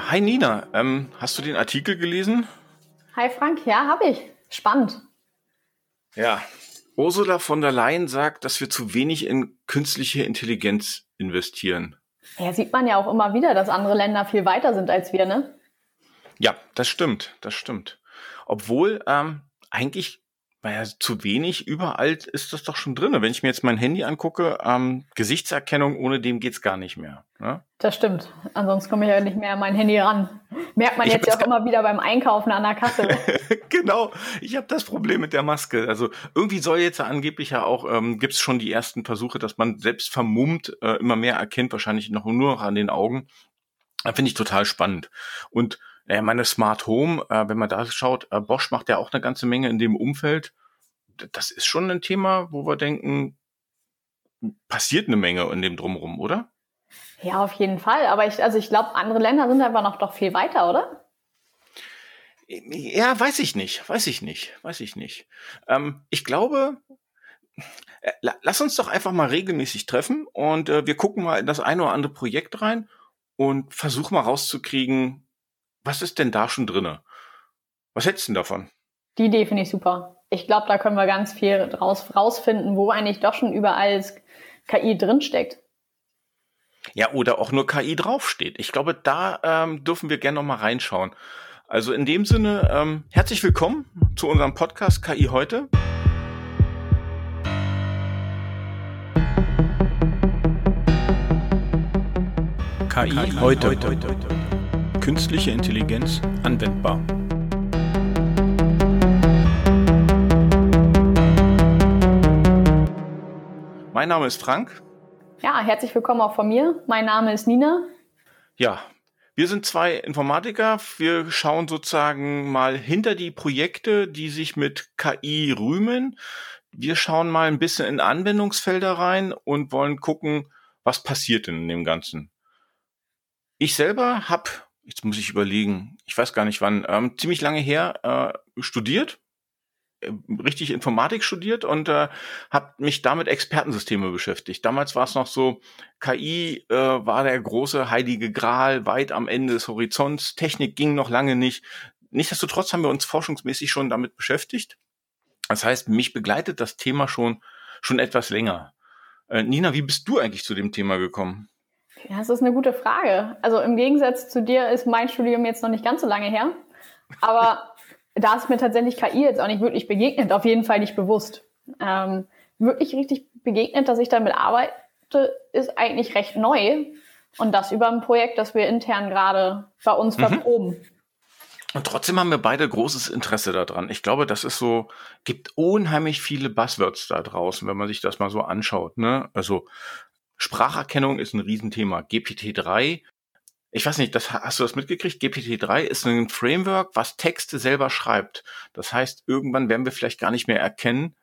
Ja, hi Nina. Ähm, hast du den Artikel gelesen? Hi Frank, ja, habe ich. Spannend. Ja, Ursula von der Leyen sagt, dass wir zu wenig in künstliche Intelligenz investieren. Ja, sieht man ja auch immer wieder, dass andere Länder viel weiter sind als wir, ne? Ja, das stimmt, das stimmt. Obwohl ähm, eigentlich naja, zu wenig, überall ist das doch schon drin. Wenn ich mir jetzt mein Handy angucke, ähm, Gesichtserkennung, ohne dem geht's gar nicht mehr. Ne? Das stimmt. Ansonsten komme ich ja nicht mehr an mein Handy ran. Merkt man ich jetzt ja auch immer wieder beim Einkaufen an der Kasse. genau, ich habe das Problem mit der Maske. Also irgendwie soll jetzt angeblich ja auch, ähm, gibt es schon die ersten Versuche, dass man selbst vermummt äh, immer mehr erkennt, wahrscheinlich noch nur noch an den Augen. Finde ich total spannend. Und äh, meine Smart Home, äh, wenn man da schaut, äh, Bosch macht ja auch eine ganze Menge in dem Umfeld. Das ist schon ein Thema, wo wir denken, passiert eine Menge in dem Drumherum, oder? Ja, auf jeden Fall. Aber ich, also ich glaube, andere Länder sind einfach noch doch viel weiter, oder? Ja, weiß ich nicht, weiß ich nicht, weiß ich nicht. Ähm, ich glaube, äh, lass uns doch einfach mal regelmäßig treffen und äh, wir gucken mal in das eine oder andere Projekt rein und versuchen mal rauszukriegen, was ist denn da schon drinne? Was hättest du denn davon? Die Idee finde ich super. Ich glaube, da können wir ganz viel draus rausfinden, wo eigentlich doch schon überall KI drinsteckt. Ja, oder auch nur KI draufsteht. Ich glaube, da ähm, dürfen wir gerne noch mal reinschauen. Also in dem Sinne, ähm, herzlich willkommen zu unserem Podcast KI heute. KI, KI heute. heute künstliche Intelligenz anwendbar. Mein Name ist Frank. Ja, herzlich willkommen auch von mir. Mein Name ist Nina. Ja, wir sind zwei Informatiker. Wir schauen sozusagen mal hinter die Projekte, die sich mit KI rühmen. Wir schauen mal ein bisschen in Anwendungsfelder rein und wollen gucken, was passiert denn in dem Ganzen. Ich selber habe jetzt muss ich überlegen, ich weiß gar nicht wann, ähm, ziemlich lange her äh, studiert, richtig Informatik studiert und äh, habe mich damit Expertensysteme beschäftigt. Damals war es noch so, KI äh, war der große heilige Gral weit am Ende des Horizonts, Technik ging noch lange nicht. Nichtsdestotrotz haben wir uns forschungsmäßig schon damit beschäftigt. Das heißt, mich begleitet das Thema schon schon etwas länger. Äh, Nina, wie bist du eigentlich zu dem Thema gekommen? Ja, das ist eine gute Frage. Also im Gegensatz zu dir ist mein Studium jetzt noch nicht ganz so lange her. Aber da ist mir tatsächlich KI jetzt auch nicht wirklich begegnet, auf jeden Fall nicht bewusst. Ähm, wirklich richtig begegnet, dass ich damit arbeite, ist eigentlich recht neu. Und das über ein Projekt, das wir intern gerade bei uns mhm. verproben. Und trotzdem haben wir beide großes Interesse daran. Ich glaube, das ist so, gibt unheimlich viele Buzzwords da draußen, wenn man sich das mal so anschaut. Ne? Also Spracherkennung ist ein Riesenthema. GPT-3, ich weiß nicht, das, hast du das mitgekriegt? GPT-3 ist ein Framework, was Texte selber schreibt. Das heißt, irgendwann werden wir vielleicht gar nicht mehr erkennen,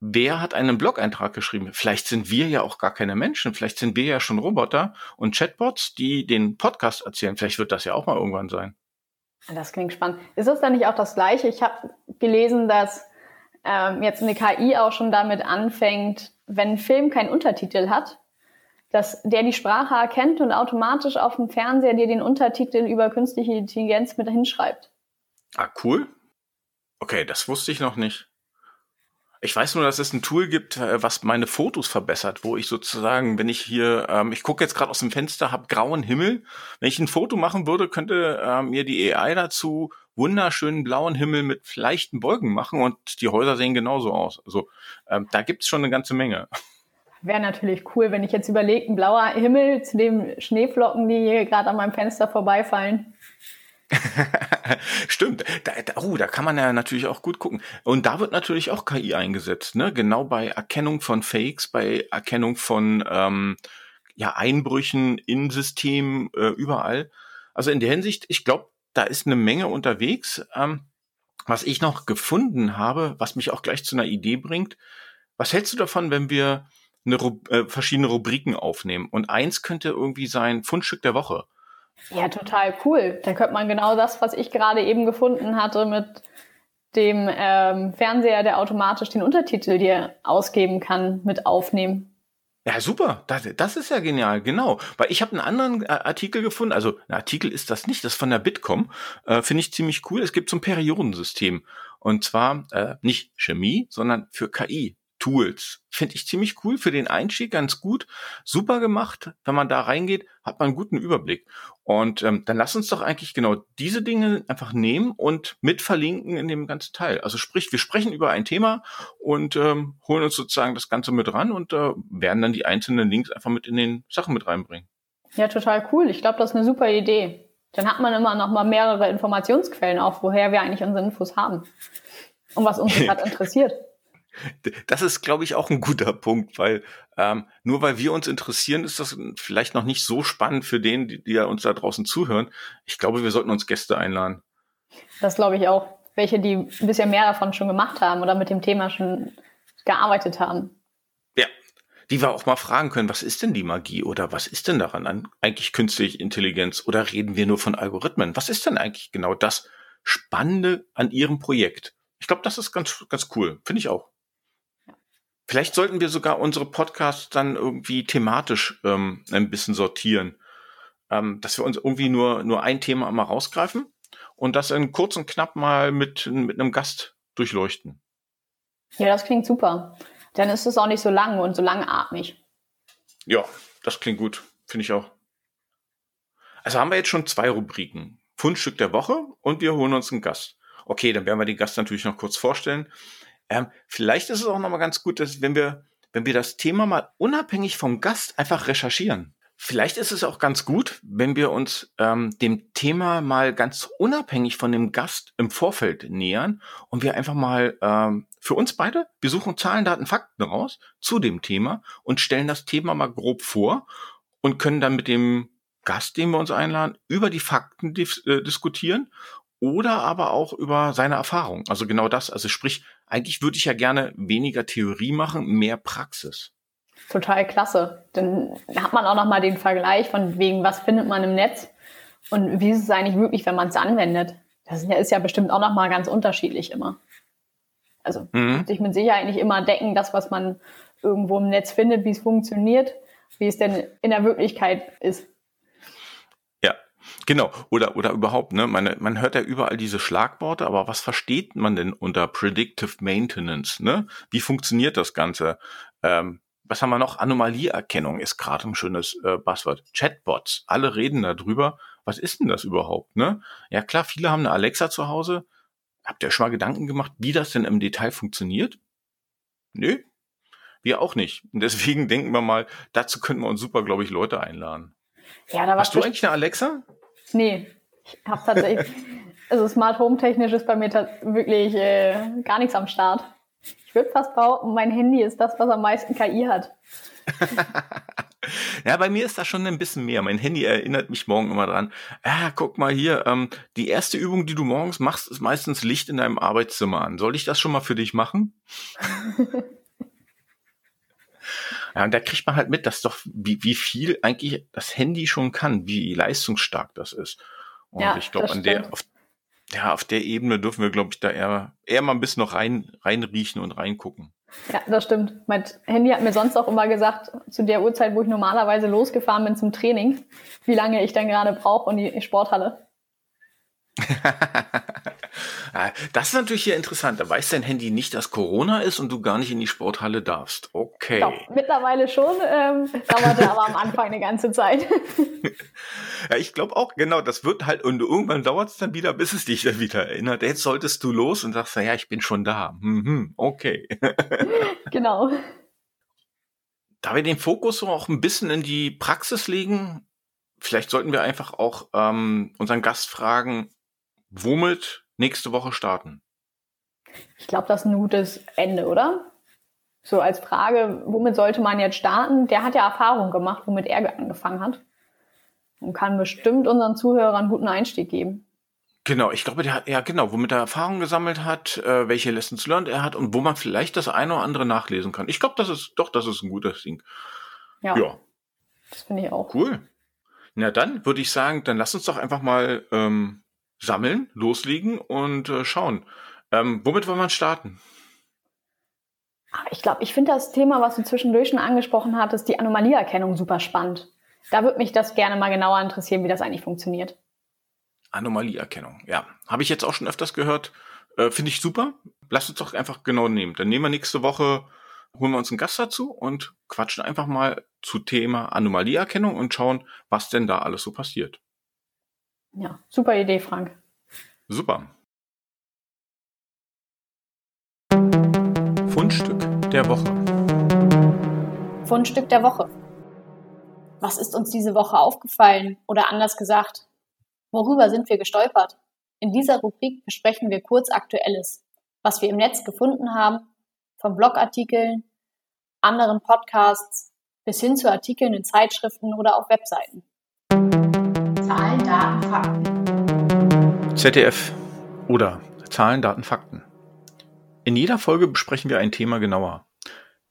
wer hat einen Blog-Eintrag geschrieben. Vielleicht sind wir ja auch gar keine Menschen. Vielleicht sind wir ja schon Roboter und Chatbots, die den Podcast erzählen. Vielleicht wird das ja auch mal irgendwann sein. Das klingt spannend. Ist das dann nicht auch das Gleiche? Ich habe gelesen, dass ähm, jetzt eine KI auch schon damit anfängt, wenn ein Film keinen Untertitel hat, dass der die Sprache erkennt und automatisch auf dem Fernseher dir den Untertitel über künstliche Intelligenz mit hinschreibt. Ah, cool. Okay, das wusste ich noch nicht. Ich weiß nur, dass es ein Tool gibt, äh, was meine Fotos verbessert, wo ich sozusagen, wenn ich hier, ähm, ich gucke jetzt gerade aus dem Fenster, habe grauen Himmel. Wenn ich ein Foto machen würde, könnte ähm, mir die AI dazu wunderschönen blauen Himmel mit leichten Beugen machen und die Häuser sehen genauso aus. Also ähm, da gibt's schon eine ganze Menge. Wäre natürlich cool, wenn ich jetzt überlege, ein blauer Himmel zu den Schneeflocken, die hier gerade an meinem Fenster vorbeifallen. Stimmt. Da, da, oh, da kann man ja natürlich auch gut gucken. Und da wird natürlich auch KI eingesetzt, ne? Genau bei Erkennung von Fakes, bei Erkennung von ähm, ja, Einbrüchen in Systemen, äh, überall. Also in der Hinsicht, ich glaube, da ist eine Menge unterwegs. Ähm, was ich noch gefunden habe, was mich auch gleich zu einer Idee bringt. Was hältst du davon, wenn wir eine, äh, verschiedene Rubriken aufnehmen. Und eins könnte irgendwie sein Fundstück der Woche. Ja, total cool. Da könnte man genau das, was ich gerade eben gefunden hatte mit dem ähm, Fernseher, der automatisch den Untertitel dir ausgeben kann, mit aufnehmen. Ja, super. Das, das ist ja genial, genau. Weil ich habe einen anderen äh, Artikel gefunden, also ein Artikel ist das nicht, das ist von der Bitkom, äh, finde ich ziemlich cool. Es gibt so ein Periodensystem. Und zwar äh, nicht Chemie, sondern für KI. Tools. Finde ich ziemlich cool für den Einstieg, ganz gut. Super gemacht. Wenn man da reingeht, hat man einen guten Überblick. Und ähm, dann lass uns doch eigentlich genau diese Dinge einfach nehmen und mit verlinken in dem ganzen Teil. Also sprich, wir sprechen über ein Thema und ähm, holen uns sozusagen das Ganze mit ran und äh, werden dann die einzelnen Links einfach mit in den Sachen mit reinbringen. Ja, total cool. Ich glaube, das ist eine super Idee. Dann hat man immer noch mal mehrere Informationsquellen auf, woher wir eigentlich unsere Infos haben und was uns gerade interessiert. Das ist, glaube ich, auch ein guter Punkt, weil ähm, nur weil wir uns interessieren, ist das vielleicht noch nicht so spannend für den, die, die ja uns da draußen zuhören. Ich glaube, wir sollten uns Gäste einladen. Das glaube ich auch. Welche, die bisher mehr davon schon gemacht haben oder mit dem Thema schon gearbeitet haben. Ja, die wir auch mal fragen können, was ist denn die Magie oder was ist denn daran an eigentlich künstliche Intelligenz oder reden wir nur von Algorithmen? Was ist denn eigentlich genau das Spannende an ihrem Projekt? Ich glaube, das ist ganz, ganz cool. Finde ich auch. Vielleicht sollten wir sogar unsere Podcasts dann irgendwie thematisch ähm, ein bisschen sortieren, ähm, dass wir uns irgendwie nur, nur ein Thema einmal rausgreifen und das in kurz und knapp mal mit, mit einem Gast durchleuchten. Ja, das klingt super. Dann ist es auch nicht so lang und so langatmig. Ja, das klingt gut. Finde ich auch. Also haben wir jetzt schon zwei Rubriken. Fundstück der Woche und wir holen uns einen Gast. Okay, dann werden wir den Gast natürlich noch kurz vorstellen. Ähm, vielleicht ist es auch nochmal ganz gut, dass wenn wir, wenn wir das Thema mal unabhängig vom Gast einfach recherchieren. Vielleicht ist es auch ganz gut, wenn wir uns ähm, dem Thema mal ganz unabhängig von dem Gast im Vorfeld nähern und wir einfach mal ähm, für uns beide, wir suchen Zahlen, Daten, Fakten raus zu dem Thema und stellen das Thema mal grob vor und können dann mit dem Gast, den wir uns einladen, über die Fakten dis äh, diskutieren oder aber auch über seine Erfahrung. Also genau das. Also sprich, eigentlich würde ich ja gerne weniger Theorie machen, mehr Praxis. Total klasse. Dann hat man auch noch mal den Vergleich von wegen, was findet man im Netz und wie ist es eigentlich wirklich, wenn man es anwendet. Das ist ja bestimmt auch noch mal ganz unterschiedlich immer. Also mhm. sich mit Sicherheit nicht immer decken, das, was man irgendwo im Netz findet, wie es funktioniert, wie es denn in der Wirklichkeit ist. Genau, oder, oder überhaupt, ne? Man, man hört ja überall diese Schlagworte, aber was versteht man denn unter Predictive Maintenance, ne? Wie funktioniert das Ganze? Ähm, was haben wir noch? Anomalieerkennung ist gerade ein schönes äh, Buzzword. Chatbots, alle reden darüber. Was ist denn das überhaupt, ne? Ja klar, viele haben eine Alexa zu Hause. Habt ihr schon mal Gedanken gemacht, wie das denn im Detail funktioniert? Nö, wir auch nicht. Und deswegen denken wir mal, dazu könnten wir uns super, glaube ich, Leute einladen. Ja, da Hast du eigentlich eine Alexa? Nee, ich habe tatsächlich, also Smart Home technisch ist bei mir wirklich äh, gar nichts am Start. Ich würde fast behaupten, mein Handy ist das, was am meisten KI hat. ja, bei mir ist das schon ein bisschen mehr. Mein Handy erinnert mich morgen immer dran. Ah, guck mal hier, ähm, die erste Übung, die du morgens machst, ist meistens Licht in deinem Arbeitszimmer an. Soll ich das schon mal für dich machen? Ja, und da kriegt man halt mit, dass doch, wie, wie viel eigentlich das Handy schon kann, wie leistungsstark das ist. Und ja, ich glaube, an der, auf, ja, auf der Ebene dürfen wir, glaube ich, da eher, eher mal ein bisschen noch rein, reinriechen und reingucken. Ja, das stimmt. Mein Handy hat mir sonst auch immer gesagt, zu der Uhrzeit, wo ich normalerweise losgefahren bin zum Training, wie lange ich dann gerade brauche und die Sporthalle. das ist natürlich hier interessant. Da weiß dein Handy nicht, dass Corona ist und du gar nicht in die Sporthalle darfst. Okay. Doch, mittlerweile schon. Ähm, dauerte aber am Anfang eine ganze Zeit. ja, ich glaube auch, genau. Das wird halt, und irgendwann dauert es dann wieder, bis es dich dann wieder erinnert. Jetzt solltest du los und sagst, ja, ich bin schon da. Mhm, okay. genau. Da wir den Fokus so auch ein bisschen in die Praxis legen, vielleicht sollten wir einfach auch ähm, unseren Gast fragen, womit nächste Woche starten? Ich glaube, das ist ein gutes Ende, oder? So als Frage, womit sollte man jetzt starten? Der hat ja Erfahrung gemacht, womit er angefangen hat. Und kann bestimmt unseren Zuhörern einen guten Einstieg geben. Genau, ich glaube, der hat, ja genau, womit er Erfahrung gesammelt hat, äh, welche Lessons learned er hat und wo man vielleicht das eine oder andere nachlesen kann. Ich glaube, das ist, doch, das ist ein gutes Ding. Ja. ja. Das finde ich auch. Cool. Na dann würde ich sagen, dann lass uns doch einfach mal ähm, sammeln, loslegen und äh, schauen. Ähm, womit wollen wir starten? Ich glaube, ich finde das Thema, was du zwischendurch schon angesprochen hattest, die Anomalieerkennung super spannend. Da würde mich das gerne mal genauer interessieren, wie das eigentlich funktioniert. Anomalieerkennung, ja. Habe ich jetzt auch schon öfters gehört. Äh, Finde ich super. Lass uns doch einfach genau nehmen. Dann nehmen wir nächste Woche, holen wir uns einen Gast dazu und quatschen einfach mal zu Thema Anomalieerkennung und schauen, was denn da alles so passiert. Ja, super Idee, Frank. Super. Fundstück der Woche. Fundstück der Woche. Was ist uns diese Woche aufgefallen oder anders gesagt, worüber sind wir gestolpert? In dieser Rubrik besprechen wir kurz Aktuelles, was wir im Netz gefunden haben, von Blogartikeln, anderen Podcasts bis hin zu Artikeln in Zeitschriften oder auf Webseiten. Zahlen, Daten, Fakten. ZDF oder Zahlen, Daten, Fakten. In jeder Folge besprechen wir ein Thema genauer.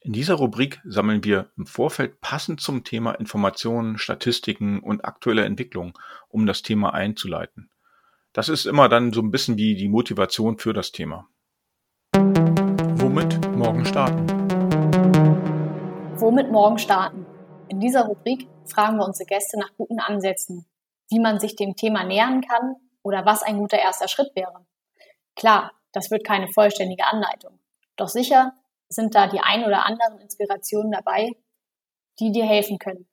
In dieser Rubrik sammeln wir im Vorfeld passend zum Thema Informationen, Statistiken und aktuelle Entwicklungen, um das Thema einzuleiten. Das ist immer dann so ein bisschen wie die Motivation für das Thema. Womit morgen starten? Womit morgen starten? In dieser Rubrik fragen wir unsere Gäste nach guten Ansätzen, wie man sich dem Thema nähern kann oder was ein guter erster Schritt wäre. Klar, das wird keine vollständige Anleitung. Doch sicher sind da die ein oder anderen Inspirationen dabei, die dir helfen können.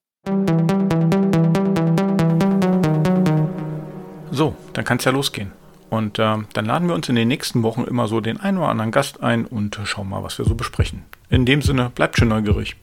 So, dann kann es ja losgehen. Und äh, dann laden wir uns in den nächsten Wochen immer so den einen oder anderen Gast ein und schauen mal, was wir so besprechen. In dem Sinne, bleibt schön neugierig.